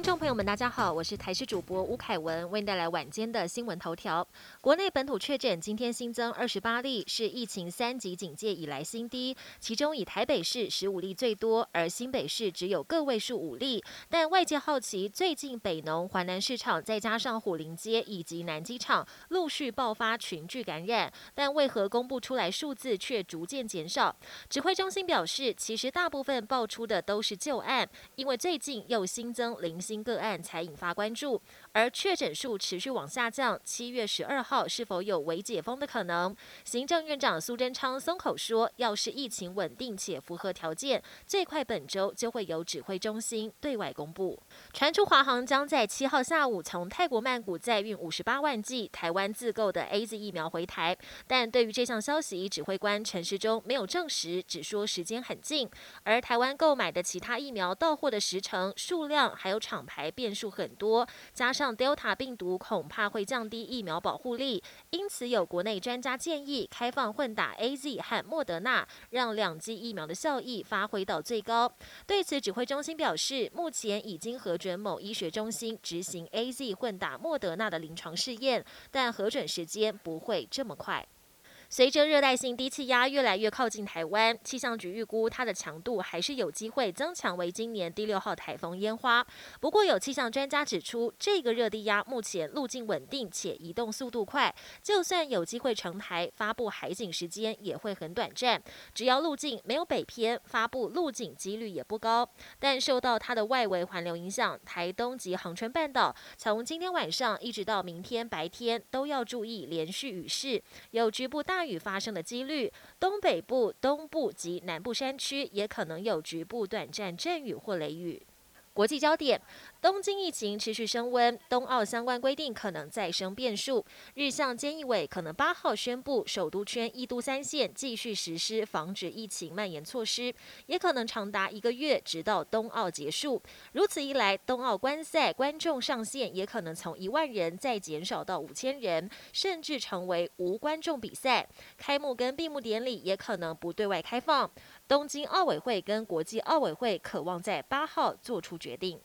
听众朋友们，大家好，我是台视主播吴凯文，为您带来晚间的新闻头条。国内本土确诊今天新增二十八例，是疫情三级警戒以来新低，其中以台北市十五例最多，而新北市只有个位数五例。但外界好奇，最近北农、华南市场，再加上虎林街以及南机场陆续爆发群聚感染，但为何公布出来数字却逐渐减少？指挥中心表示，其实大部分爆出的都是旧案，因为最近又新增零星。个案才引发关注，而确诊数持续往下降，七月十二号是否有微解封的可能？行政院长苏贞昌松口说，要是疫情稳定且符合条件，最快本周就会由指挥中心对外公布。传出华航将在七号下午从泰国曼谷载运五十八万剂台湾自购的 A Z 疫苗回台，但对于这项消息，指挥官陈时中没有证实，只说时间很近。而台湾购买的其他疫苗到货的时程、数量还有厂牌。变数很多，加上 Delta 病毒恐怕会降低疫苗保护力，因此有国内专家建议开放混打 A Z 和莫德纳，让两剂疫苗的效益发挥到最高。对此，指挥中心表示，目前已经核准某医学中心执行 A Z 混打莫德纳的临床试验，但核准时间不会这么快。随着热带性低气压越来越靠近台湾，气象局预估它的强度还是有机会增强为今年第六号台风烟花。不过，有气象专家指出，这个热低压目前路径稳定且移动速度快，就算有机会成台，发布海警时间也会很短暂。只要路径没有北偏，发布路径几率也不高。但受到它的外围环流影响，台东及恒春半岛从今天晚上一直到明天白天都要注意连续雨势，有局部大。大雨发生的几率，东北部、东部及南部山区也可能有局部短暂阵雨或雷雨。国际焦点：东京疫情持续升温，冬奥相关规定可能再生变数。日向菅义伟可能八号宣布，首都圈一都三县继续实施防止疫情蔓延措施，也可能长达一个月，直到冬奥结束。如此一来，冬奥观赛观众上限也可能从一万人再减少到五千人，甚至成为无观众比赛。开幕跟闭幕典礼也可能不对外开放。东京奥委会跟国际奥委会渴望在八号做出决定。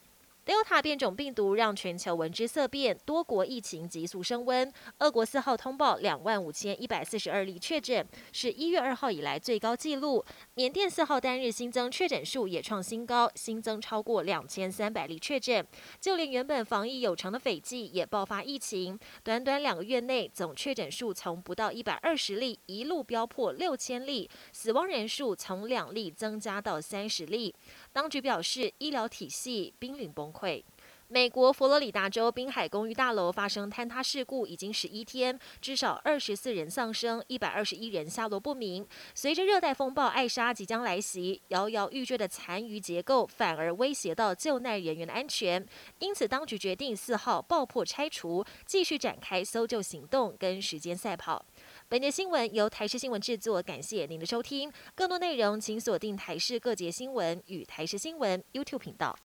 Delta 变种病毒让全球闻之色变，多国疫情急速升温。俄国四号通报两万五千一百四十二例确诊，是一月二号以来最高纪录。缅甸四号单日新增确诊数也创新高，新增超过两千三百例确诊。就连原本防疫有成的斐济也爆发疫情，短短两个月内总确诊数从不到一百二十例一路飙破六千例，死亡人数从两例增加到三十例。当局表示，医疗体系濒临崩溃。美国佛罗里达州滨海公寓大楼发生坍塌事故，已经十一天，至少二十四人丧生，一百二十一人下落不明。随着热带风暴艾莎即将来袭，摇摇欲坠的残余结构反而威胁到救难人员的安全，因此当局决定四号爆破拆除，继续展开搜救行动跟时间赛跑。本节新闻由台视新闻制作，感谢您的收听。更多内容请锁定台视各节新闻与台视新闻 YouTube 频道。